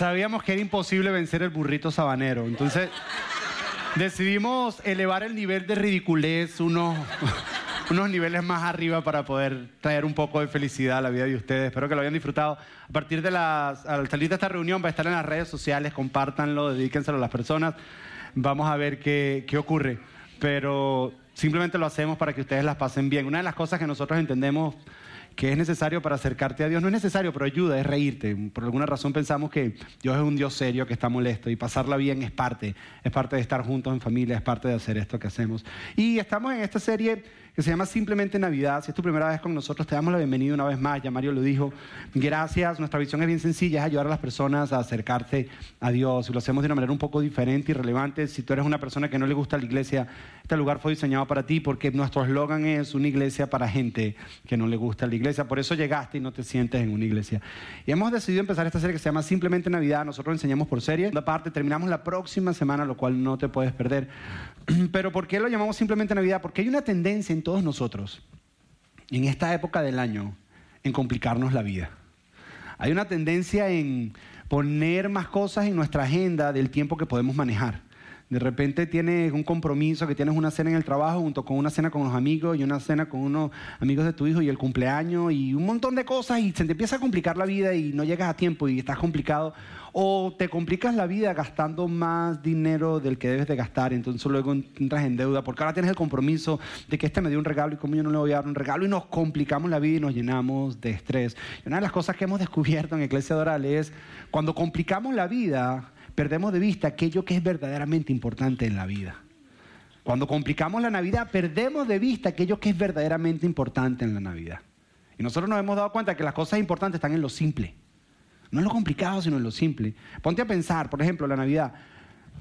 Sabíamos que era imposible vencer el burrito sabanero, entonces decidimos elevar el nivel de ridiculez unos, unos niveles más arriba para poder traer un poco de felicidad a la vida de ustedes. Espero que lo hayan disfrutado. A partir de las, al salir de esta reunión va a estar en las redes sociales, compártanlo, dedíquenselo a las personas. Vamos a ver qué, qué ocurre. Pero simplemente lo hacemos para que ustedes las pasen bien. Una de las cosas que nosotros entendemos que es necesario para acercarte a Dios. No es necesario, pero ayuda, es reírte. Por alguna razón pensamos que Dios es un Dios serio, que está molesto y pasarla bien es parte, es parte de estar juntos en familia, es parte de hacer esto que hacemos. Y estamos en esta serie que se llama Simplemente Navidad. Si es tu primera vez con nosotros, te damos la bienvenida una vez más. Ya Mario lo dijo. Gracias. Nuestra visión es bien sencilla, es ayudar a las personas a acercarse a Dios. Y lo hacemos de una manera un poco diferente y relevante. Si tú eres una persona que no le gusta la iglesia, este lugar fue diseñado para ti porque nuestro eslogan es una iglesia para gente que no le gusta la iglesia. Por eso llegaste y no te sientes en una iglesia. Y hemos decidido empezar esta serie que se llama Simplemente Navidad. Nosotros enseñamos por serie. La parte terminamos la próxima semana, lo cual no te puedes perder. Pero ¿por qué lo llamamos Simplemente Navidad? Porque hay una tendencia en todos nosotros, en esta época del año, en complicarnos la vida. Hay una tendencia en poner más cosas en nuestra agenda del tiempo que podemos manejar. De repente tienes un compromiso, que tienes una cena en el trabajo junto con una cena con los amigos y una cena con unos amigos de tu hijo y el cumpleaños y un montón de cosas y se te empieza a complicar la vida y no llegas a tiempo y estás complicado. O te complicas la vida gastando más dinero del que debes de gastar, entonces luego entras en deuda porque ahora tienes el compromiso de que este me dio un regalo y como yo no le voy a dar un regalo y nos complicamos la vida y nos llenamos de estrés. Y una de las cosas que hemos descubierto en Iglesia Doral es cuando complicamos la vida, perdemos de vista aquello que es verdaderamente importante en la vida. Cuando complicamos la Navidad, perdemos de vista aquello que es verdaderamente importante en la Navidad. Y nosotros nos hemos dado cuenta que las cosas importantes están en lo simple. No en lo complicado, sino en lo simple. Ponte a pensar, por ejemplo, la Navidad.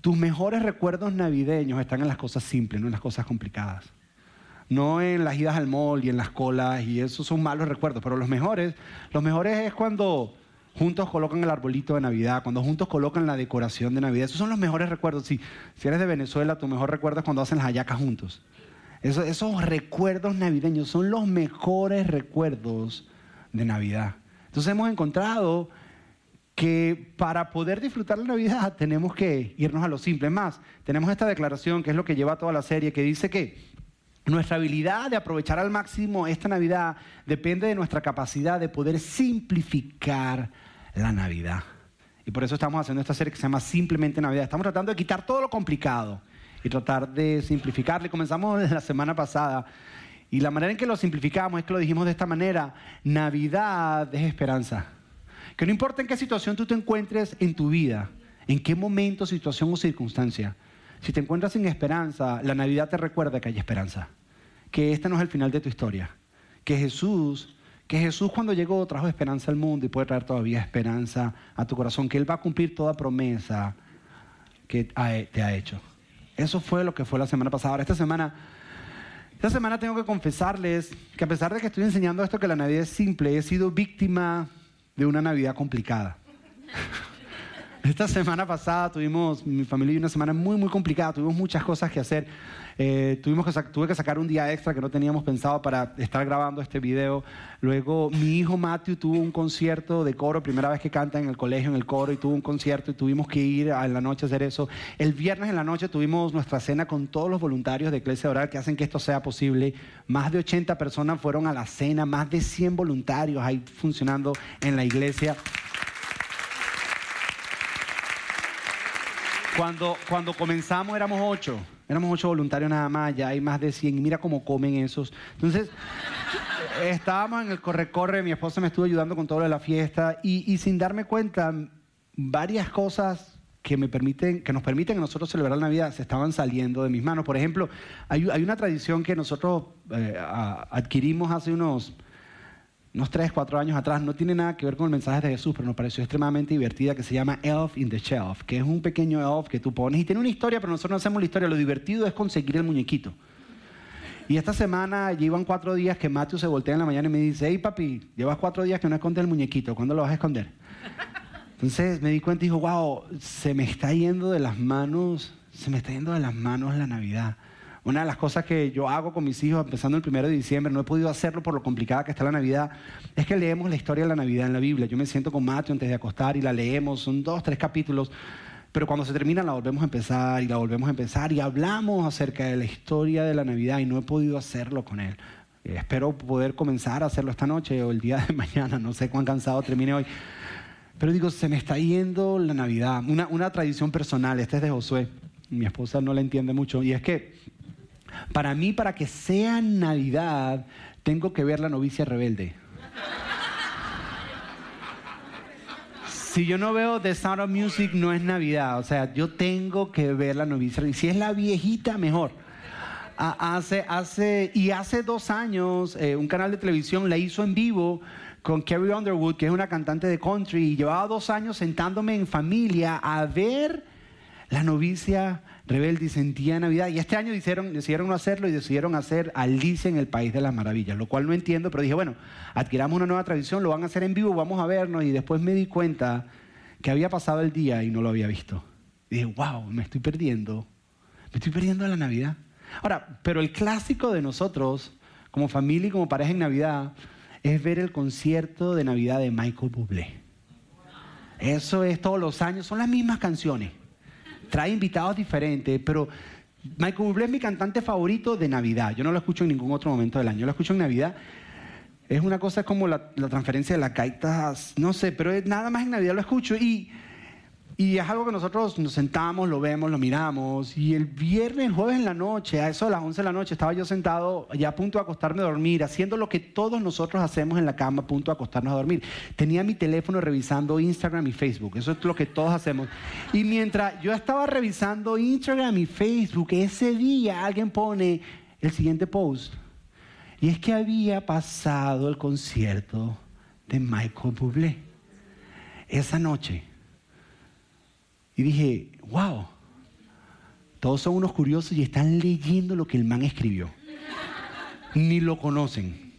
Tus mejores recuerdos navideños están en las cosas simples, no en las cosas complicadas. No en las idas al mall y en las colas, y esos son malos recuerdos, pero los mejores, los mejores es cuando juntos colocan el arbolito de Navidad, cuando juntos colocan la decoración de Navidad. Esos son los mejores recuerdos. Si, si eres de Venezuela, tu mejor recuerdo es cuando hacen las hallacas juntos. esos recuerdos navideños son los mejores recuerdos de Navidad. Entonces hemos encontrado que para poder disfrutar la Navidad tenemos que irnos a lo simple. Más, tenemos esta declaración que es lo que lleva toda la serie, que dice que nuestra habilidad de aprovechar al máximo esta Navidad depende de nuestra capacidad de poder simplificar la Navidad. Y por eso estamos haciendo esta serie que se llama Simplemente Navidad. Estamos tratando de quitar todo lo complicado y tratar de simplificarle. Comenzamos la semana pasada y la manera en que lo simplificamos es que lo dijimos de esta manera. Navidad es esperanza. Que no importa en qué situación tú te encuentres en tu vida, en qué momento, situación o circunstancia, si te encuentras sin esperanza, la Navidad te recuerda que hay esperanza. Que este no es el final de tu historia. Que Jesús que Jesús cuando llegó trajo esperanza al mundo y puede traer todavía esperanza a tu corazón, que Él va a cumplir toda promesa que te ha hecho. Eso fue lo que fue la semana pasada. Ahora, esta semana, esta semana tengo que confesarles que a pesar de que estoy enseñando esto, que la Navidad es simple, he sido víctima de una Navidad complicada. Esta semana pasada tuvimos, mi familia y una semana muy, muy complicada, tuvimos muchas cosas que hacer. Eh, tuvimos que tuve que sacar un día extra que no teníamos pensado para estar grabando este video. Luego mi hijo Matthew tuvo un concierto de coro, primera vez que canta en el colegio, en el coro, y tuvo un concierto y tuvimos que ir en la noche a hacer eso. El viernes en la noche tuvimos nuestra cena con todos los voluntarios de Iglesia Oral que hacen que esto sea posible. Más de 80 personas fueron a la cena, más de 100 voluntarios ahí funcionando en la iglesia. Cuando, cuando comenzamos éramos ocho, éramos ocho voluntarios nada más, ya hay más de 100 y mira cómo comen esos. Entonces, estábamos en el corre-corre, mi esposa me estuvo ayudando con todo lo de la fiesta y, sin darme cuenta, varias cosas que, me permiten, que nos permiten a nosotros celebrar la Navidad se estaban saliendo de mis manos. Por ejemplo, hay, hay una tradición que nosotros eh, adquirimos hace unos unos 3, 4 años atrás, no tiene nada que ver con el mensaje de Jesús, pero nos pareció extremadamente divertida, que se llama Elf in the Shelf, que es un pequeño elf que tú pones y tiene una historia, pero nosotros no hacemos la historia, lo divertido es conseguir el muñequito. Y esta semana llevan cuatro días que Matthew se voltea en la mañana y me dice, hey papi, llevas cuatro días que no escondes el muñequito, ¿cuándo lo vas a esconder? Entonces me di cuenta y dijo, wow, se me está yendo de las manos, se me está yendo de las manos la Navidad. Una de las cosas que yo hago con mis hijos, empezando el primero de diciembre, no he podido hacerlo por lo complicada que está la Navidad, es que leemos la historia de la Navidad en la Biblia. Yo me siento con Mateo antes de acostar y la leemos, son dos, tres capítulos, pero cuando se termina la volvemos a empezar y la volvemos a empezar y hablamos acerca de la historia de la Navidad y no he podido hacerlo con él. Eh, espero poder comenzar a hacerlo esta noche o el día de mañana, no sé cuán cansado termine hoy. Pero digo, se me está yendo la Navidad, una, una tradición personal, esta es de Josué, mi esposa no la entiende mucho, y es que para mí, para que sea Navidad, tengo que ver la novicia rebelde. Si yo no veo The Sound of Music, no es Navidad. O sea, yo tengo que ver la novicia. Y si es la viejita, mejor. Hace, hace, y hace dos años, eh, un canal de televisión la hizo en vivo con Carrie Underwood, que es una cantante de country, y llevaba dos años sentándome en familia a ver la novicia rebelde sentía Navidad. Y este año decidieron, decidieron no hacerlo y decidieron hacer Alicia en el País de las Maravillas, lo cual no entiendo, pero dije, bueno, adquiramos una nueva tradición, lo van a hacer en vivo, vamos a vernos. Y después me di cuenta que había pasado el día y no lo había visto. Y dije, wow, me estoy perdiendo, me estoy perdiendo la Navidad. Ahora, pero el clásico de nosotros, como familia y como pareja en Navidad, es ver el concierto de Navidad de Michael Bublé. Eso es todos los años, son las mismas canciones trae invitados diferentes, pero Michael Bublé es mi cantante favorito de Navidad. Yo no lo escucho en ningún otro momento del año, lo escucho en Navidad. Es una cosa como la, la transferencia de las gaitas, no sé, pero nada más en Navidad lo escucho. Y y es algo que nosotros nos sentamos, lo vemos, lo miramos. Y el viernes, jueves en la noche, a eso de las 11 de la noche, estaba yo sentado ya a punto de acostarme a dormir, haciendo lo que todos nosotros hacemos en la cama a punto de acostarnos a dormir. Tenía mi teléfono revisando Instagram y Facebook. Eso es lo que todos hacemos. Y mientras yo estaba revisando Instagram y Facebook, ese día alguien pone el siguiente post. Y es que había pasado el concierto de Michael Bublé. Esa noche y dije, wow, todos son unos curiosos y están leyendo lo que el man escribió. Ni lo conocen.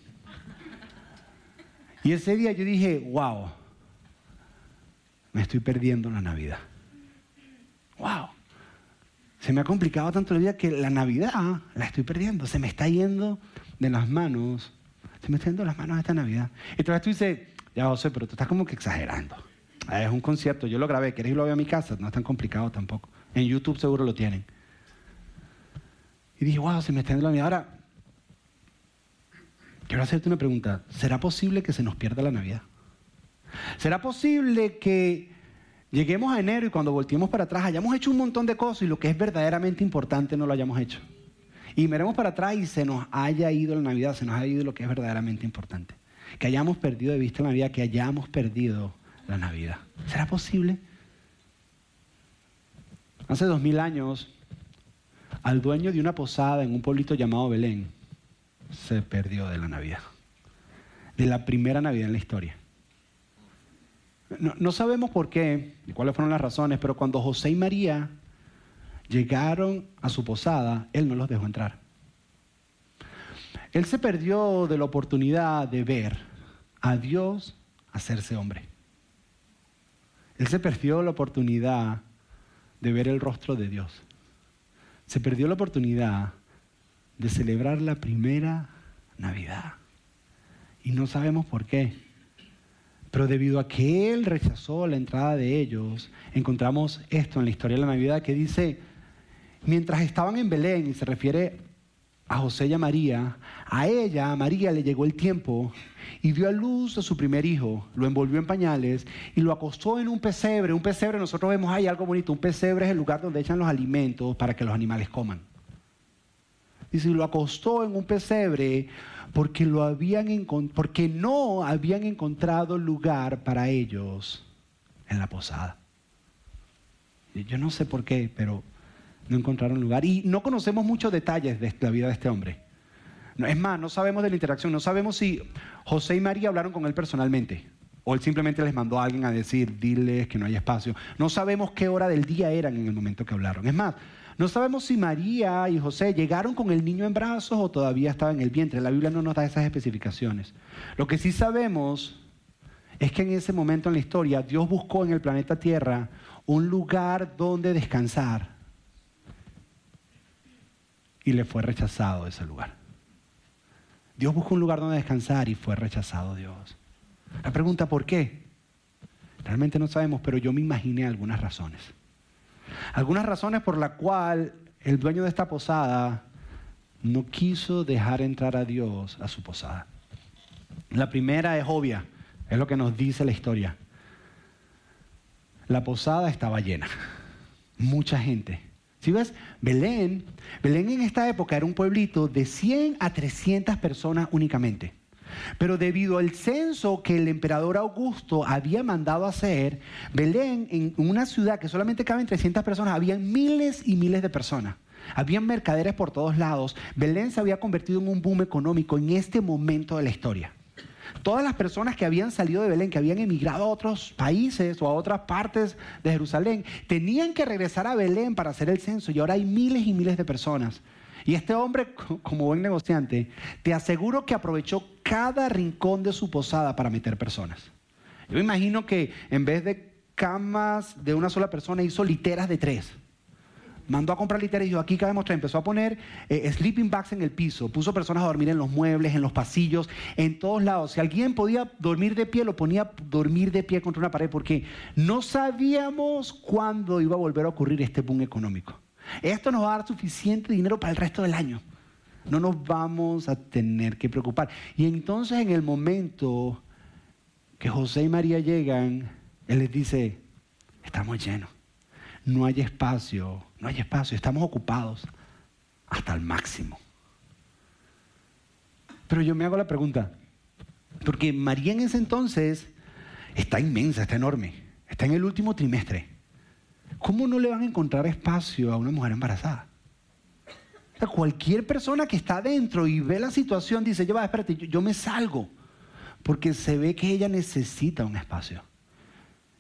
Y ese día yo dije, wow, me estoy perdiendo la Navidad. Wow. Se me ha complicado tanto la vida que la Navidad la estoy perdiendo. Se me está yendo de las manos. Se me está yendo de las manos esta Navidad. Y tú dices, ya José, pero tú estás como que exagerando. Ah, es un concierto, yo lo grabé, ¿querés irlo a ver a mi casa? No es tan complicado tampoco. En YouTube seguro lo tienen. Y dije, wow, se me está yendo la vida. Ahora, quiero hacerte una pregunta. ¿Será posible que se nos pierda la Navidad? ¿Será posible que lleguemos a enero y cuando volteemos para atrás hayamos hecho un montón de cosas y lo que es verdaderamente importante no lo hayamos hecho? Y miremos para atrás y se nos haya ido la Navidad, se nos haya ido lo que es verdaderamente importante. Que hayamos perdido de vista la Navidad, que hayamos perdido la Navidad. ¿Será posible? Hace dos mil años, al dueño de una posada en un pueblito llamado Belén se perdió de la Navidad, de la primera Navidad en la historia. No, sabemos por qué y cuáles fueron las razones, pero cuando José y María llegaron a su posada, él no los dejó entrar. Él se perdió de la oportunidad de ver a Dios hacerse hombre. Él se perdió la oportunidad de ver el rostro de Dios. Se perdió la oportunidad de celebrar la primera Navidad. Y no sabemos por qué. Pero debido a que Él rechazó la entrada de ellos, encontramos esto en la historia de la Navidad que dice, mientras estaban en Belén, y se refiere a José y a María, a ella, a María, le llegó el tiempo y dio a luz a su primer hijo, lo envolvió en pañales y lo acostó en un pesebre. Un pesebre, nosotros vemos ahí algo bonito, un pesebre es el lugar donde echan los alimentos para que los animales coman. Dice, lo acostó en un pesebre porque, lo habían porque no habían encontrado lugar para ellos en la posada. Yo no sé por qué, pero no encontraron lugar. Y no conocemos muchos detalles de la vida de este hombre. Es más, no sabemos de la interacción, no sabemos si José y María hablaron con él personalmente. O él simplemente les mandó a alguien a decir, diles que no hay espacio. No sabemos qué hora del día eran en el momento que hablaron. Es más, no sabemos si María y José llegaron con el niño en brazos o todavía estaba en el vientre. La Biblia no nos da esas especificaciones. Lo que sí sabemos es que en ese momento en la historia Dios buscó en el planeta Tierra un lugar donde descansar y le fue rechazado ese lugar. Dios buscó un lugar donde descansar y fue rechazado Dios. La pregunta, ¿por qué? Realmente no sabemos, pero yo me imaginé algunas razones. Algunas razones por la cual el dueño de esta posada no quiso dejar entrar a Dios a su posada. La primera es obvia, es lo que nos dice la historia. La posada estaba llena, mucha gente. Si ves, Belén, Belén en esta época era un pueblito de 100 a 300 personas únicamente. Pero debido al censo que el emperador Augusto había mandado hacer, Belén, en una ciudad que solamente caben 300 personas, había miles y miles de personas. Habían mercaderes por todos lados. Belén se había convertido en un boom económico en este momento de la historia. Todas las personas que habían salido de Belén, que habían emigrado a otros países o a otras partes de Jerusalén, tenían que regresar a Belén para hacer el censo y ahora hay miles y miles de personas. Y este hombre, como buen negociante, te aseguro que aprovechó cada rincón de su posada para meter personas. Yo imagino que en vez de camas de una sola persona hizo literas de tres mandó a comprar literas y dijo, aquí cabemos tres. Empezó a poner eh, sleeping bags en el piso, puso personas a dormir en los muebles, en los pasillos, en todos lados. Si alguien podía dormir de pie, lo ponía a dormir de pie contra una pared porque no sabíamos cuándo iba a volver a ocurrir este boom económico. Esto nos va a dar suficiente dinero para el resto del año. No nos vamos a tener que preocupar. Y entonces en el momento que José y María llegan, Él les dice, estamos llenos no hay espacio, no hay espacio, estamos ocupados hasta el máximo. Pero yo me hago la pregunta, porque María en ese entonces está inmensa, está enorme, está en el último trimestre. ¿Cómo no le van a encontrar espacio a una mujer embarazada? cualquier persona que está adentro y ve la situación dice, espérate, yo me salgo, porque se ve que ella necesita un espacio.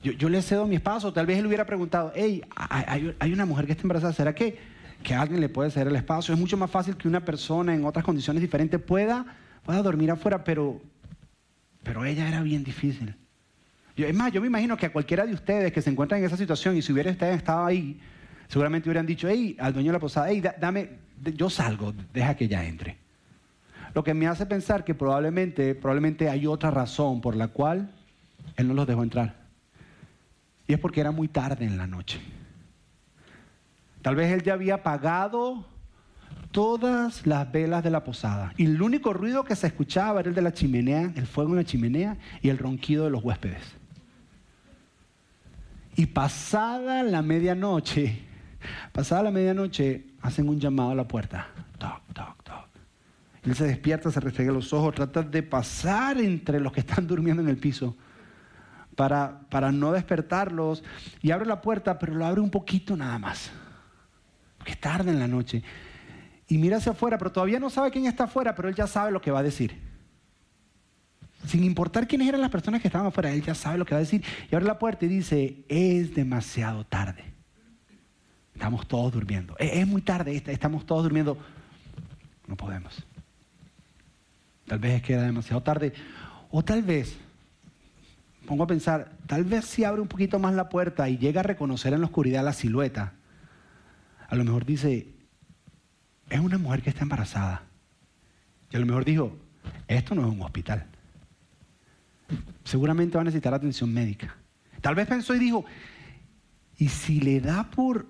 Yo, le cedo mi espacio, tal vez él hubiera preguntado, hey, hay, una mujer que está embarazada, ¿será que, que alguien le puede ceder el espacio? Es mucho más fácil que una persona en otras condiciones diferentes pueda, pueda dormir afuera, pero, pero ella era bien difícil. es más, yo me imagino que a cualquiera de ustedes que se encuentran en esa situación y si hubiera estado ahí, seguramente hubieran dicho, hey, al dueño de la posada, hey, dame, yo salgo, deja que ella entre. Lo que me hace pensar que probablemente, probablemente hay otra razón por la cual él no los dejó entrar. Y es porque era muy tarde en la noche. Tal vez él ya había apagado todas las velas de la posada. Y el único ruido que se escuchaba era el de la chimenea, el fuego en la chimenea y el ronquido de los huéspedes. Y pasada la medianoche, pasada la medianoche, hacen un llamado a la puerta. Toc, toc, toc. Él se despierta, se restrega los ojos, trata de pasar entre los que están durmiendo en el piso para, no despertarlos. Y abre la puerta, pero lo abre un poquito nada más. Porque es tarde en la noche. Y mira hacia afuera, pero todavía no sabe quién está afuera, pero él ya sabe lo que va a decir. Sin importar quiénes eran las personas que estaban afuera, él ya sabe lo que va a decir. Y abre la puerta y dice, es demasiado tarde. Estamos todos durmiendo. Es, muy tarde, estamos todos durmiendo. No podemos. Tal vez es que era demasiado tarde. O tal vez pongo a pensar, tal vez si abre un poquito más la puerta y llega a reconocer en la oscuridad la silueta, a lo mejor dice, es una mujer que está embarazada. Y a lo mejor dijo, esto no es un hospital. Seguramente va a necesitar atención médica. Tal vez pensó y dijo, ¿y si le da por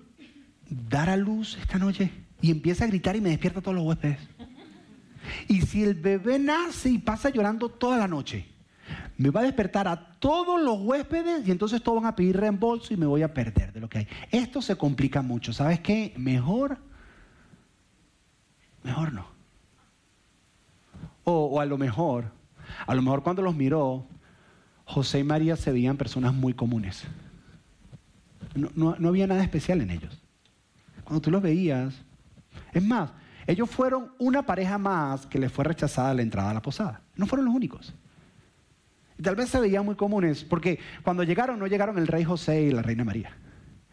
dar a luz esta noche y empieza a gritar y me despierta todos los huéspedes? ¿Y si el bebé nace y pasa llorando toda la noche? Me va a despertar a todos los huéspedes y entonces todos van a pedir reembolso y me voy a perder de lo que hay. Esto se complica mucho. ¿Sabes qué? Mejor, mejor no. O, a lo mejor, a lo mejor cuando los miró, José y María se veían personas muy comunes. No, no había nada especial en ellos. Cuando tú los veías, es más, ellos fueron una pareja más que les fue rechazada la entrada a la posada. No fueron los únicos tal vez se veían muy comunes, porque cuando llegaron no llegaron el rey José y la reina María.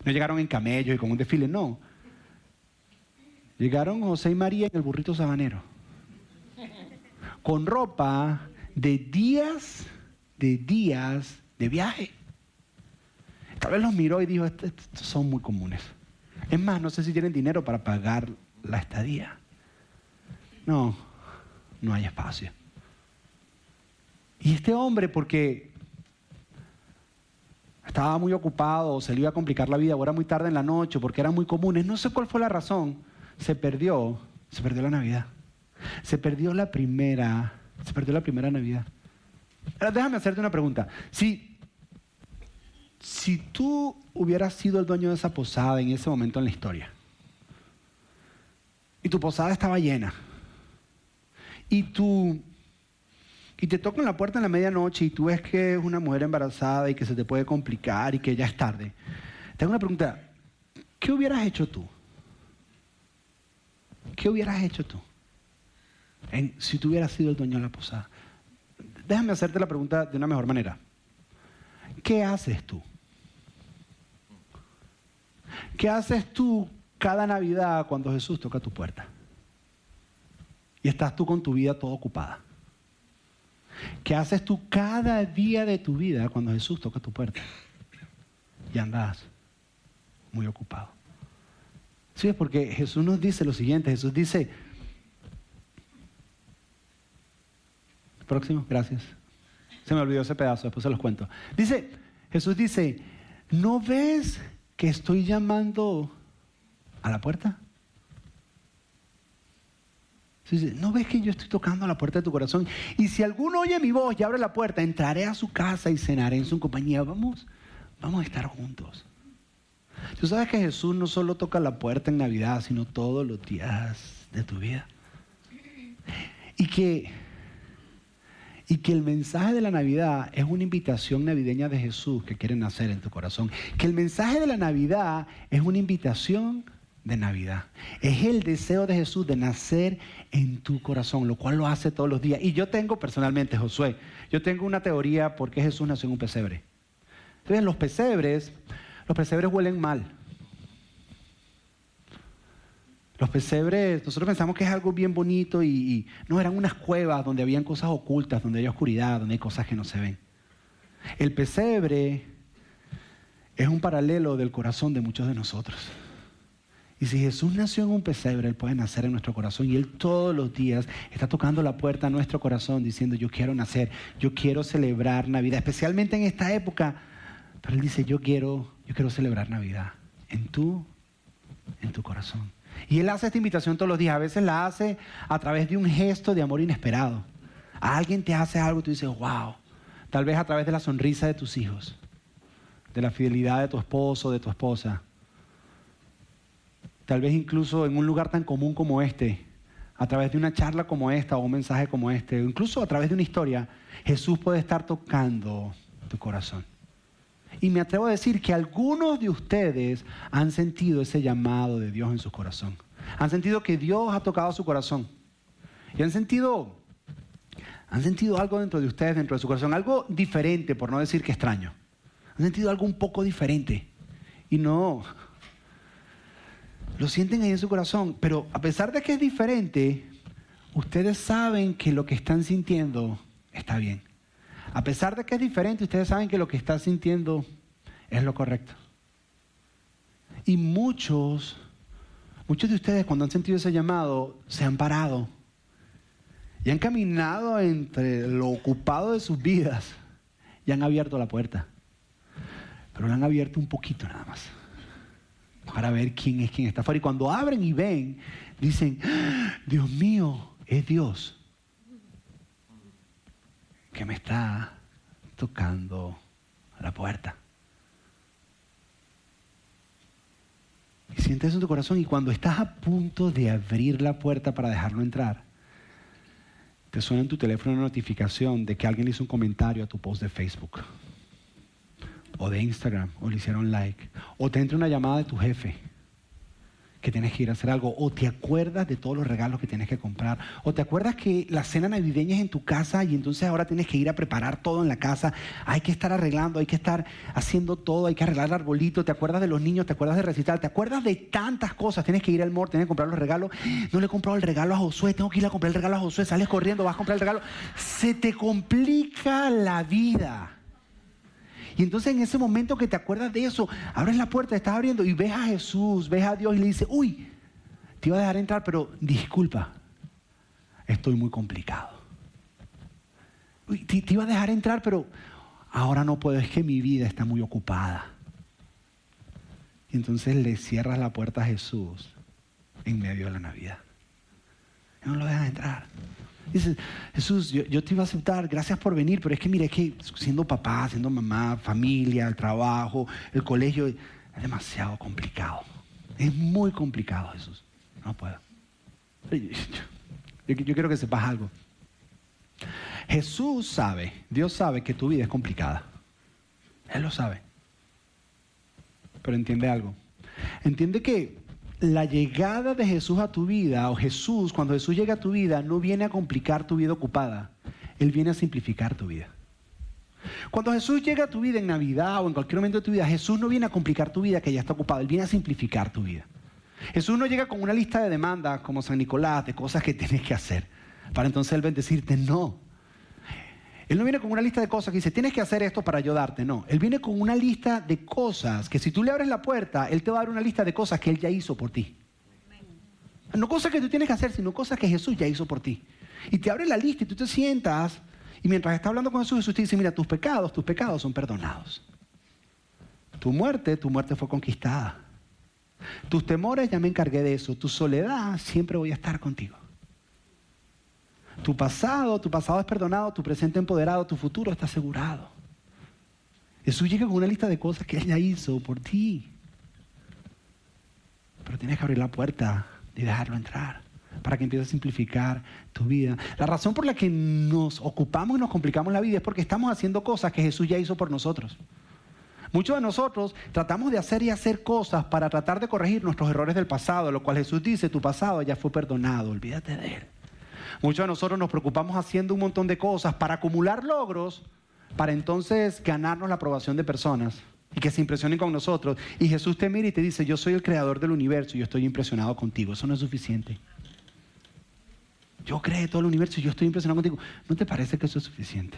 No llegaron en camellos y con un desfile, no. Llegaron José y María en el burrito sabanero. Con ropa de días, de días de viaje. Tal vez los miró y dijo, estos son muy comunes. Es más, no sé si tienen dinero para pagar la estadía. no, no hay espacio. Y este hombre, porque estaba muy ocupado, se le iba a complicar la vida, o era muy tarde en la noche, porque eran muy comunes, no sé cuál fue la razón, se perdió, se perdió la Navidad. Se perdió la primera, se perdió la primera Navidad. Ahora déjame hacerte una pregunta. Si, si tú hubieras sido el dueño de esa posada en ese momento en la historia, y tu posada estaba llena, y tú y te tocan la puerta en la medianoche y tú ves que es una mujer embarazada y que se te puede complicar y que ya es tarde. Tengo una pregunta. ¿Qué hubieras hecho tú? ¿Qué hubieras hecho tú si tú hubieras sido el dueño de la posada? Déjame hacerte la pregunta de una mejor manera. ¿Qué haces tú? ¿Qué haces tú cada Navidad cuando Jesús toca tu puerta? Y estás tú con tu vida toda ocupada. ¿Qué haces tú cada día de tu vida cuando Jesús toca tu puerta? Y andas muy ocupado. Sí, es porque Jesús nos dice lo siguiente, Jesús dice, próximo, gracias. Se me olvidó ese pedazo, después se los cuento. Dice, Jesús dice, ¿no ves que estoy llamando a la puerta? ¿No ves que yo estoy tocando la puerta de tu corazón? Y si alguno oye mi voz y abre la puerta, entraré a su casa y cenaré en su compañía. Vamos, vamos a estar juntos. Tú sabes que Jesús no solo toca la puerta en Navidad, sino todos los días de tu vida. Y que, y que el mensaje de la Navidad es una invitación navideña de Jesús que quiere nacer en tu corazón. Que el mensaje de la Navidad es una invitación de Navidad. Es el deseo de Jesús de nacer en tu corazón, lo cual lo hace todos los días. Y yo tengo personalmente, Josué, yo tengo una teoría por qué Jesús nació en un pesebre. Los pesebres, los pesebres huelen mal. Los pesebres, nosotros pensamos que es algo bien bonito y, y, no, eran unas cuevas donde habían cosas ocultas, donde hay oscuridad, donde hay cosas que no se ven. El pesebre es un paralelo del corazón de muchos de nosotros. Y si Jesús nació en un pesebre, Él puede nacer en nuestro corazón. Y Él todos los días está tocando la puerta a nuestro corazón diciendo, yo quiero nacer, yo quiero celebrar Navidad, especialmente en esta época. Pero Él dice, yo quiero, yo quiero celebrar Navidad en tu, en tu corazón. Y Él hace esta invitación todos los días. A veces la hace a través de un gesto de amor inesperado. alguien te hace algo y tú dices, wow. Tal vez a través de la sonrisa de tus hijos, de la fidelidad de tu esposo, de tu esposa tal vez incluso en un lugar tan común como este, a través de una charla como esta o un mensaje como este, incluso a través de una historia, Jesús puede estar tocando tu corazón. Y me atrevo a decir que algunos de ustedes han sentido ese llamado de Dios en su corazón. Han sentido que Dios ha tocado su corazón. Y han sentido, han sentido algo dentro de ustedes, dentro de su corazón, algo diferente, por no decir que extraño. Han sentido algo un poco diferente. Y no, lo sienten ahí en su corazón, pero a pesar de que es diferente, ustedes saben que lo que están sintiendo está bien. A pesar de que es diferente, ustedes saben que lo que están sintiendo es lo correcto. Y muchos, muchos de ustedes cuando han sentido ese llamado, se han parado y han caminado entre lo ocupado de sus vidas y han abierto la puerta. Pero la han abierto un poquito nada más para ver quién es quien está afuera. Y cuando abren y ven, dicen, Dios mío, es Dios que me está tocando la puerta. Y sientes en tu corazón y cuando estás a punto de abrir la puerta para dejarlo entrar, te suena en tu teléfono una notificación de que alguien hizo un comentario a tu post de Facebook o de Instagram, o le hicieron like, o te entra una llamada de tu jefe que tienes que ir a hacer algo, o te acuerdas de todos los regalos que tienes que comprar, o te acuerdas que la cena navideña es en tu casa y entonces ahora tienes que ir a preparar todo en la casa, hay que estar arreglando, hay que estar haciendo todo, hay que arreglar el arbolito, te acuerdas de los niños, te acuerdas de recitar, te acuerdas de tantas cosas, tienes que ir al mall, tienes que comprar los regalos, no le he comprado el regalo a Josué, tengo que ir a comprar el regalo a Josué, sales corriendo, vas a comprar el regalo, se te complica la vida. Y entonces en ese momento que te acuerdas de eso, abres la puerta, estás abriendo y ves a Jesús, ves a Dios y le dices, uy, te iba a dejar entrar, pero disculpa, estoy muy complicado. Te, te iba a dejar entrar, pero ahora no puedo, es que mi vida está muy ocupada. Y entonces le cierras la puerta a Jesús en medio de la Navidad. No lo dejas entrar. Dices, Jesús, yo, te iba a aceptar, gracias por venir, pero es que mire, es que siendo papá, siendo mamá, familia, el trabajo, el colegio, es demasiado complicado. Es muy complicado, Jesús. No puedo. Yo, yo quiero que sepas algo. Jesús sabe, Dios sabe que tu vida es complicada. Él lo sabe. Pero entiende algo. Entiende que la llegada de Jesús a tu vida, o Jesús, cuando Jesús llega a tu vida, no viene a complicar tu vida ocupada, Él viene a simplificar tu vida. Cuando Jesús llega a tu vida en Navidad o en cualquier momento de tu vida, Jesús no viene a complicar tu vida que ya está ocupada, Él viene a simplificar tu vida. Jesús no llega con una lista de demandas como San Nicolás, de cosas que tienes que hacer, para entonces Él bendecirte, no. Él no viene con una lista de cosas que dice, tienes que hacer esto para ayudarte. No, Él viene con una lista de cosas que si tú le abres la puerta, Él te va a dar una lista de cosas que Él ya hizo por ti. No cosas que tú tienes que hacer, sino cosas que Jesús ya hizo por ti. Y te abre la lista y tú te sientas y mientras está hablando con Jesús, Jesús te dice, mira, tus pecados, tus pecados son perdonados. Tu muerte, tu muerte fue conquistada. Tus temores, ya me encargué de eso. Tu soledad, siempre voy a estar contigo. Tu pasado, tu pasado es perdonado, tu presente empoderado, tu futuro está asegurado. Jesús llega con una lista de cosas que Él ya hizo por ti. Pero tienes que abrir la puerta y dejarlo entrar para que empiece a simplificar tu vida. La razón por la que nos ocupamos y nos complicamos la vida es porque estamos haciendo cosas que Jesús ya hizo por nosotros. Muchos de nosotros tratamos de hacer y hacer cosas para tratar de corregir nuestros errores del pasado, lo cual Jesús dice, tu pasado ya fue perdonado, olvídate de él. Muchos de nosotros nos preocupamos haciendo un montón de cosas para acumular logros, para entonces ganarnos la aprobación de personas y que se impresionen con nosotros. Y Jesús te mira y te dice, yo soy el creador del universo y yo estoy impresionado contigo. Eso no es suficiente. Yo creé todo el universo y yo estoy impresionado contigo. ¿No te parece que eso es suficiente?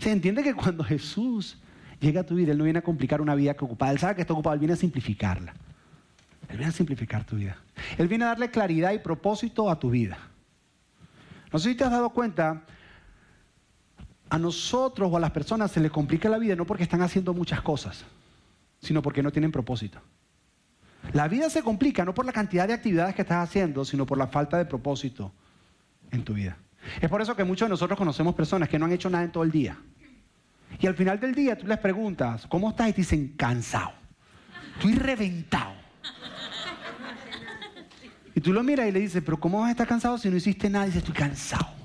Se entiende que cuando Jesús llega a tu vida, Él no viene a complicar una vida que ocupada. Él sabe que está ocupado, Él viene a simplificarla. Él viene a simplificar tu vida. Él viene a darle claridad y propósito a tu vida. No sé si te has dado cuenta, a nosotros o a las personas se les complica la vida no porque están haciendo muchas cosas, sino porque no tienen propósito. La vida se complica no por la cantidad de actividades que estás haciendo, sino por la falta de propósito en tu vida. Es por eso que muchos de nosotros conocemos personas que no han hecho nada en todo el día. Y al final del día tú les preguntas, ¿cómo estás? Y te dicen, cansado. Estoy reventado. Y tú lo miras y le dices, pero ¿cómo vas a estar cansado si no hiciste nada? Y dices, estoy cansado.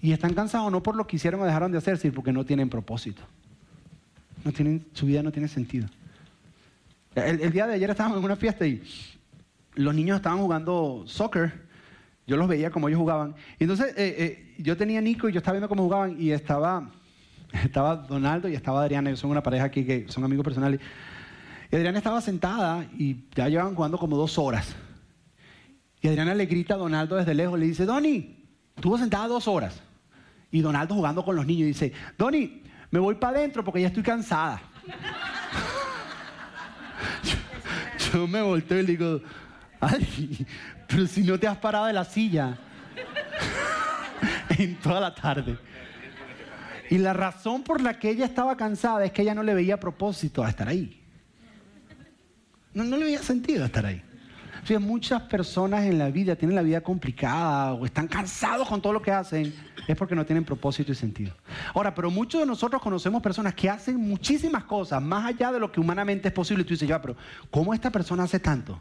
Y están cansados no por lo que hicieron o dejaron de hacer, sino porque no tienen propósito. No tienen, su vida no tiene sentido. El, día de ayer estábamos en una fiesta y los niños estaban jugando soccer. Yo los veía como ellos jugaban. Y entonces eh, eh, yo tenía a Nico y yo estaba viendo cómo jugaban y estaba, estaba Donaldo y estaba Adriana. Ellos son una pareja aquí que son amigos personales. Y Adriana estaba sentada y ya llevaban jugando como dos horas. Y Adriana le grita a Donaldo desde lejos, le dice, Doni, estuvo sentada dos horas. Y Donaldo jugando con los niños dice, Doni, me voy para adentro porque ya estoy cansada. yo, me volteo y le digo, ay, pero si no te has parado de la silla en toda la tarde. Y la razón por la que ella estaba cansada es que ella no le veía propósito a estar ahí. No, le había sentido estar ahí. muchas personas en la vida tienen la vida complicada o están cansados con todo lo que hacen, es porque no tienen propósito y sentido. Ahora, pero muchos de nosotros conocemos personas que hacen muchísimas cosas más allá de lo que humanamente es posible. Y tú dices, ya, pero ¿cómo esta persona hace tanto?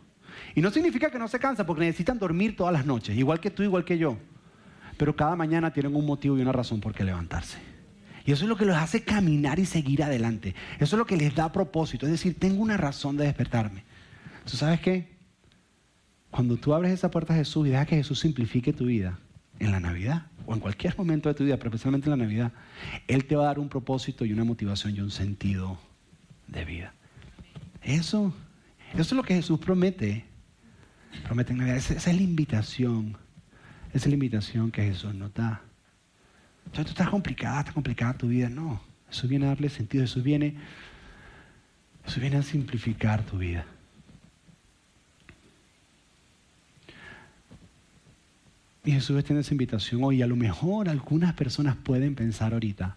Y no significa que no se cansa, porque necesitan dormir todas las noches, igual que tú, igual que yo. Pero cada mañana tienen un motivo y una razón por qué levantarse. Y eso es lo que los hace caminar y seguir adelante. Eso es lo que les da propósito. Es decir, tengo una razón de despertarme. ¿Tú sabes qué? Cuando tú abres esa puerta a Jesús y dejas que Jesús simplifique tu vida en la Navidad o en cualquier momento de tu vida, pero especialmente en la Navidad, Él te va a dar un propósito y una motivación y un sentido de vida. Eso, eso es lo que Jesús promete. Promete en Navidad. Esa, es la invitación. Esa es la invitación que Jesús nos da. Entonces tú estás complicada, está complicada tu vida. No, eso viene a darle sentido, eso viene, eso viene a simplificar tu vida. Y Jesús extiende esa invitación hoy. A lo mejor algunas personas pueden pensar ahorita,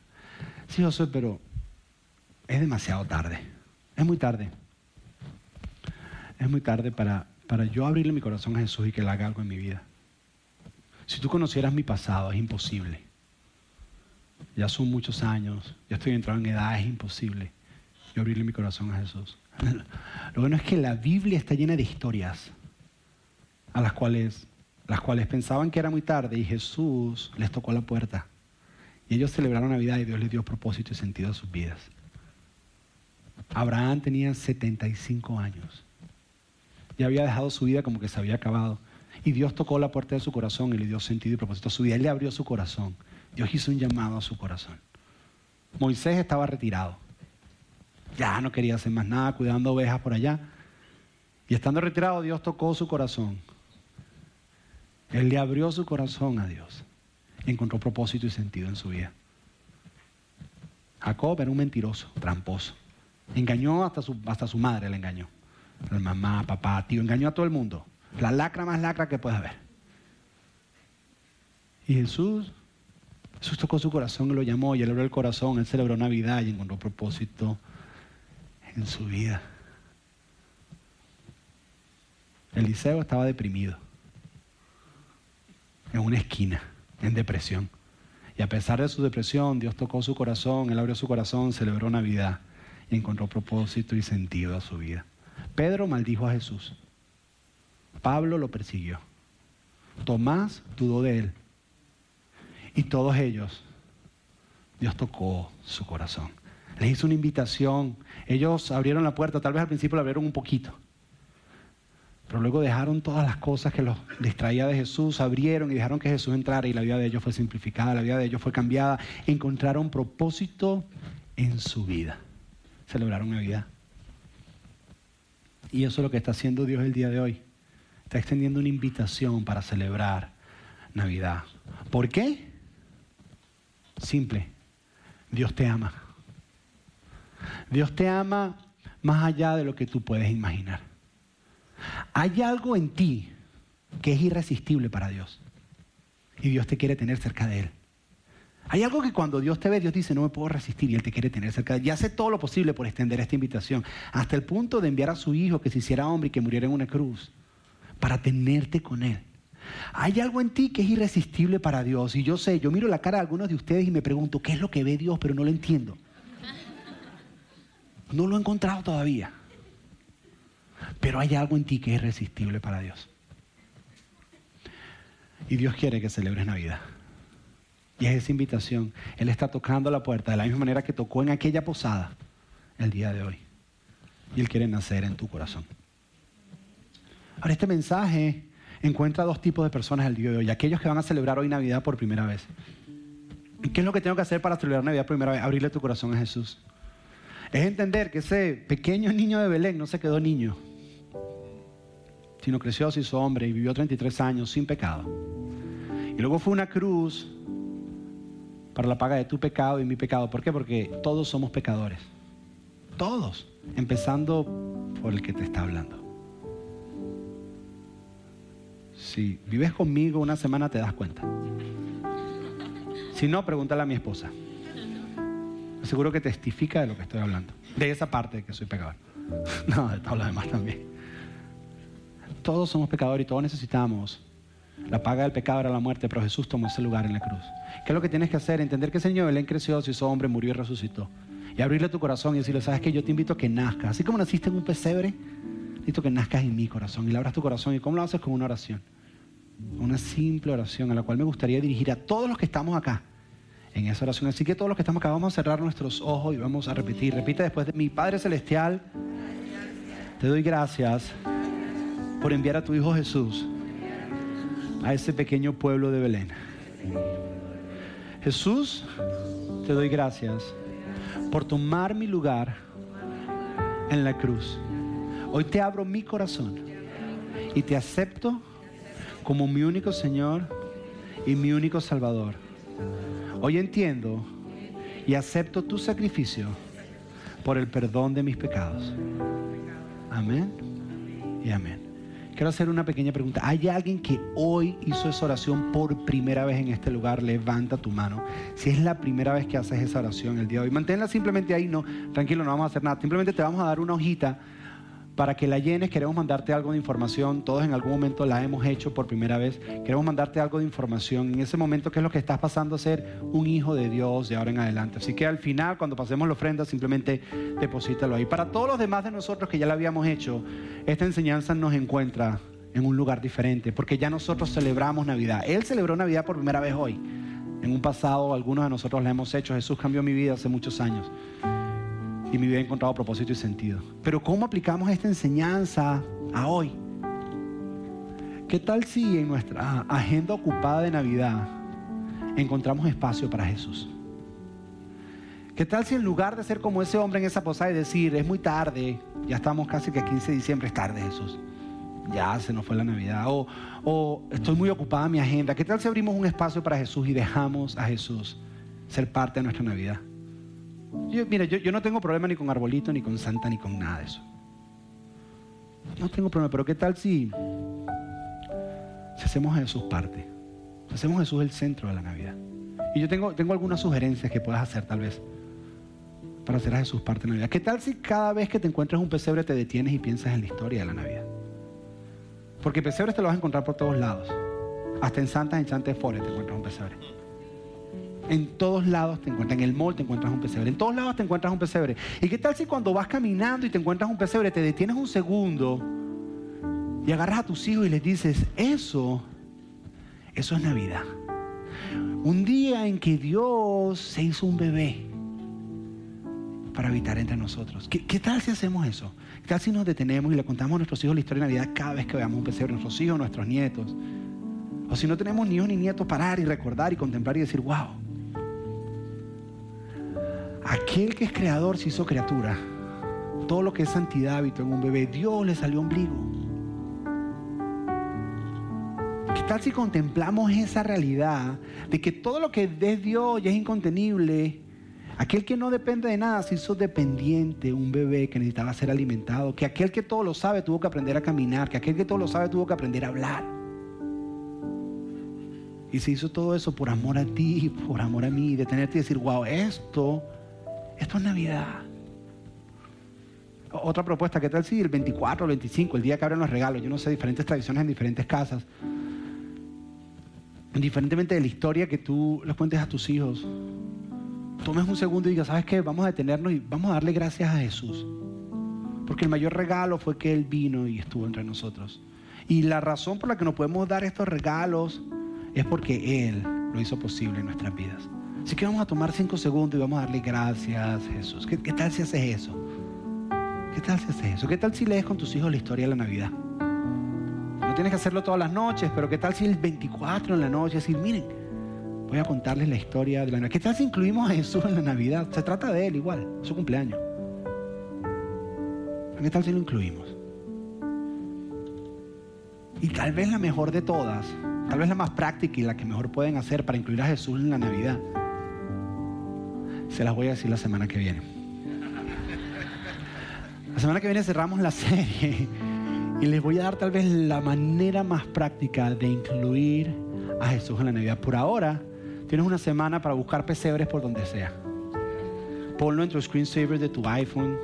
sí, José, pero es demasiado tarde. Es muy tarde. Es muy tarde para, para yo abrirle mi corazón a Jesús y que Él haga algo en mi vida. Si tú conocieras mi pasado, es imposible. Ya son muchos años, ya estoy entrando en edad, es imposible yo abrirle mi corazón a Jesús. Lo bueno es que la Biblia está llena de historias a las cuales, las cuales pensaban que era muy tarde y Jesús les tocó la puerta. Y ellos celebraron Navidad y Dios les dio propósito y sentido a sus vidas. Abraham tenía 75 años. Ya había dejado su vida como que se había acabado. Y Dios tocó la puerta de su corazón y le dio sentido y propósito a su vida. Él le abrió su corazón. Dios hizo un llamado a su corazón. Moisés estaba retirado. Ya no quería hacer más nada, cuidando ovejas por allá. Y estando retirado, Dios tocó su corazón. Él le abrió su corazón a Dios. Encontró propósito y sentido en su vida. Jacob era un mentiroso, tramposo. Engañó hasta su, hasta su madre, le engañó. La mamá, papá, tío, engañó a todo el mundo. La lacra más lacra que pueda haber. Y Jesús, Jesús tocó su corazón y lo llamó y él abrió el corazón, él celebró Navidad y encontró propósito en su vida. Eliseo estaba deprimido, en una esquina, en depresión. Y a pesar de su depresión, Dios tocó su corazón, Él abrió su corazón, celebró Navidad y encontró propósito y sentido a su vida. Pedro maldijo a Jesús. Pablo lo persiguió. Tomás dudó de él. Y todos ellos, Dios tocó su corazón. Les hizo una invitación. Ellos abrieron la puerta, tal vez al principio la abrieron un poquito. Pero luego dejaron todas las cosas que los distraía de Jesús, abrieron y dejaron que Jesús entrara y la vida de ellos fue simplificada, la vida de ellos fue cambiada. Encontraron propósito en su vida. Celebraron Navidad. Y eso es lo que está haciendo Dios el día de hoy. Está extendiendo una invitación para celebrar Navidad. ¿Por qué? Simple. Dios te ama. Dios te ama más allá de lo que tú puedes imaginar. Hay algo en ti que es irresistible para Dios. Y Dios te quiere tener cerca de Él. Hay algo que cuando Dios te ve, Dios dice, no me puedo resistir y Él te quiere tener cerca. Y hace todo lo posible por extender esta invitación, hasta el punto de enviar a su Hijo que se hiciera hombre y que muriera en una cruz, para tenerte con Él. Hay algo en ti que es irresistible para Dios. Y yo sé, yo miro la cara de algunos de ustedes y me pregunto, ¿qué es lo que ve Dios? Pero no lo entiendo. No lo he encontrado todavía. Pero hay algo en ti que es irresistible para Dios. Y Dios quiere que celebres Navidad. Y es esa invitación. Él está tocando la puerta de la misma manera que tocó en aquella posada el día de hoy. Y Él quiere nacer en tu corazón. Ahora, este mensaje encuentra dos tipos de personas el día de hoy. Aquellos que van a celebrar hoy Navidad por primera vez. ¿Qué es lo que tengo que hacer para celebrar Navidad por primera vez? Abrirle tu corazón a Jesús. Es entender que ese pequeño niño de Belén no se quedó niño, sino creció, se hizo hombre y vivió 33 años sin pecado. Y luego fue una cruz para la paga de tu pecado y mi pecado. ¿Por qué? Porque todos somos pecadores. Todos. Empezando por el que te está hablando. Si vives conmigo una semana te das cuenta. Si no, pregúntale a mi esposa. Seguro que testifica de lo que estoy hablando. De esa parte de que soy pecador. No, de todo lo demás también. Todos somos pecadores y todos necesitamos. La paga del pecado era la muerte, pero Jesús tomó ese lugar en la cruz. ¿Qué es lo que tienes que hacer? Entender que el Señor, Él creció, se hizo hombre, murió y resucitó. Y abrirle tu corazón y decirle, ¿sabes que Yo te invito a que nazcas. Así como naciste en un pesebre, necesito que nazcas en mi corazón. Y le abras tu corazón. ¿Y cómo lo haces? Con una oración. Una simple oración a la cual me gustaría dirigir a todos los que estamos acá en esa oración. Así que todos los que estamos acá vamos a cerrar nuestros ojos y vamos a repetir. Repite después de mi Padre Celestial, te doy gracias por enviar a tu Hijo Jesús a ese pequeño pueblo de Belén. Jesús, te doy gracias por tomar mi lugar en la cruz. Hoy te abro mi corazón y te acepto como mi único Señor y mi único Salvador. Hoy entiendo y acepto tu sacrificio por el perdón de mis pecados. Amén y amén. Quiero hacer una pequeña pregunta. ¿Hay alguien que hoy hizo esa oración por primera vez en este lugar? Levanta tu mano. Si es la primera vez que haces esa oración el día de hoy, manténla simplemente ahí. No, tranquilo, no vamos a hacer nada. Simplemente te vamos a dar una hojita para que la llenes. Queremos mandarte algo de información. Todos en algún momento la hemos hecho por primera vez. Queremos mandarte algo de información. En ese momento, ¿qué es lo que estás pasando a ser un hijo de Dios de ahora en adelante? Así que al final, cuando pasemos la ofrenda, simplemente deposítalo ahí. Para todos los demás de nosotros que ya la habíamos hecho, esta enseñanza nos encuentra en un lugar diferente, porque ya nosotros celebramos Navidad. Él celebró Navidad por primera vez hoy. En un pasado, algunos de nosotros la hemos hecho. Jesús cambió mi vida hace muchos años y mi vida ha encontrado propósito y sentido. Pero ¿cómo aplicamos esta enseñanza a hoy? ¿Qué tal si en nuestra agenda ocupada de Navidad encontramos espacio para Jesús? ¿Qué tal si en lugar de ser como ese hombre en esa posada y decir, es muy tarde, ya estamos casi que 15 de diciembre, es tarde Jesús, ya se nos fue la Navidad, o, o estoy muy ocupada en mi agenda, ¿qué tal si abrimos un espacio para Jesús y dejamos a Jesús ser parte de nuestra Navidad? Mira, yo, no tengo problema ni con arbolito, ni con santa, ni con nada de eso. No tengo problema, pero ¿qué tal si, hacemos a Jesús parte? Si hacemos a Jesús el centro de la Navidad. Y yo tengo, algunas sugerencias que puedas hacer tal vez para hacer a Jesús parte de la Navidad. ¿Qué tal si cada vez que te encuentres un pesebre te detienes y piensas en la historia de la Navidad? Porque pesebres te lo vas a encontrar por todos lados. Hasta en Santas, en Chantefores te encuentras un pesebre. En todos lados te encuentras. En el mall te encuentras un pesebre. En todos lados te encuentras un pesebre. ¿Y qué tal si cuando vas caminando y te encuentras un pesebre, te detienes un segundo y agarras a tus hijos y les dices, eso, eso es Navidad. Un día en que Dios se hizo un bebé para habitar entre nosotros. ¿Qué, ¿Qué, tal si hacemos eso? ¿Qué tal si nos detenemos y le contamos a nuestros hijos la historia de Navidad cada vez que veamos un pesebre, nuestros hijos, nuestros nietos? O si no tenemos ni hijos ni nietos, parar y recordar y contemplar y decir, wow, Aquel que es creador se hizo criatura. Todo lo que es santidad habitó en un bebé. Dios le salió ombligo. ¿Qué tal si contemplamos esa realidad de que todo lo que es Dios ya es incontenible? Aquel que no depende de nada se hizo dependiente, un bebé que necesitaba ser alimentado, que aquel que todo lo sabe tuvo que aprender a caminar, que aquel que todo lo sabe tuvo que aprender a hablar. Y se hizo todo eso por amor a ti, por amor a mí, de tenerte y decir, wow, esto esto es Navidad. Otra propuesta, ¿qué tal si el 24 o el 25, el día que abren los regalos? Yo no sé, diferentes tradiciones en diferentes casas. Indiferentemente de la historia que tú les cuentes a tus hijos, tomes un segundo y digas, ¿sabes qué? Vamos a detenernos y vamos a darle gracias a Jesús. Porque el mayor regalo fue que Él vino y estuvo entre nosotros. Y la razón por la que nos podemos dar estos regalos es porque Él lo hizo posible en nuestras vidas. Así que vamos a tomar cinco segundos y vamos a darle gracias, Jesús. ¿Qué, tal si haces eso? ¿Qué tal si haces eso? ¿Qué tal si lees con tus hijos la historia de la Navidad? No tienes que hacerlo todas las noches, pero ¿qué tal si el 24 en la noche decir, miren, voy a contarles la historia de la Navidad? ¿Qué tal si incluimos a Jesús en la Navidad? Se trata de Él igual, su cumpleaños. ¿Qué tal si lo incluimos? Y tal vez la mejor de todas, tal vez la más práctica y la que mejor pueden hacer para incluir a Jesús en la Navidad, se las voy a decir la semana que viene. La semana que viene cerramos la serie y les voy a dar tal vez la manera más práctica de incluir a Jesús en la Navidad. Por ahora, tienes una semana para buscar pesebres por donde sea. Ponlo en tu screensaver de tu iPhone.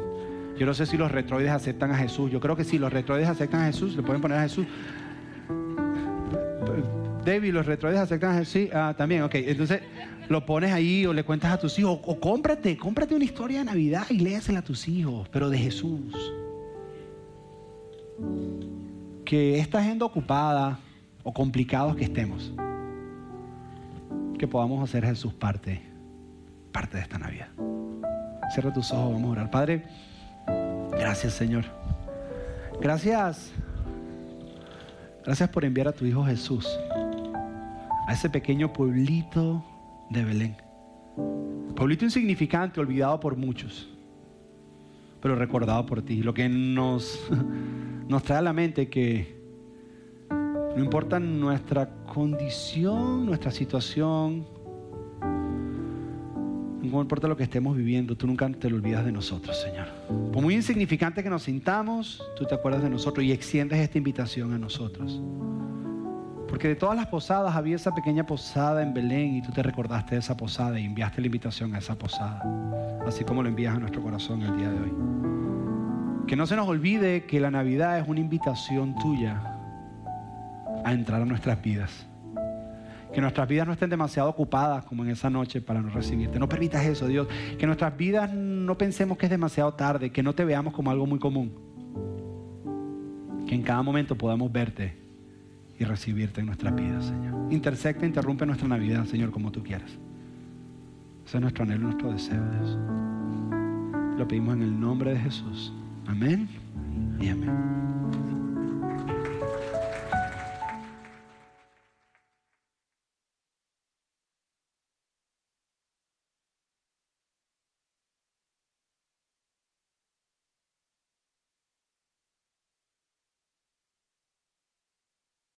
Yo no sé si los retroides aceptan a Jesús. Yo creo que sí, los retroides aceptan a Jesús. Le pueden poner a Jesús. David, los retroides aceptan a Jesús. Sí, ah, también, ok. Entonces, lo pones ahí o le cuentas a tus hijos. O, cómprate, cómprate una historia de Navidad y léesela a tus hijos, pero de Jesús. Que esta agenda ocupada o complicados que estemos, que podamos hacer Jesús parte, parte de esta Navidad. Cierra tus ojos, vamos a orar. Padre, gracias Señor. Gracias. Gracias por enviar a tu Hijo Jesús a ese pequeño pueblito de Belén. Pueblito insignificante, olvidado por muchos, pero recordado por ti. Lo que nos, nos trae a la mente que no importa nuestra condición, nuestra situación, No importa lo que estemos viviendo, tú nunca te lo olvidas de nosotros, Señor. Por muy insignificante que nos sintamos, tú te acuerdas de nosotros y extiendes esta invitación a nosotros. Porque de todas las posadas había esa pequeña posada en Belén y tú te recordaste de esa posada y enviaste la invitación a esa posada, así como lo envías a nuestro corazón el día de hoy. Que no se nos olvide que la Navidad es una invitación tuya a entrar a nuestras vidas. Que nuestras vidas no estén demasiado ocupadas como en esa noche para no recibirte. No permitas eso, Dios. Que nuestras vidas no pensemos que es demasiado tarde, que no te veamos como algo muy común. Que en cada momento podamos verte y recibirte en nuestras vidas, Señor. Intersecta, interrumpe nuestra Navidad, Señor, como tú quieras. Ese es nuestro anhelo, nuestro deseo, Dios. Lo pedimos en el nombre de Jesús. Amén y amén.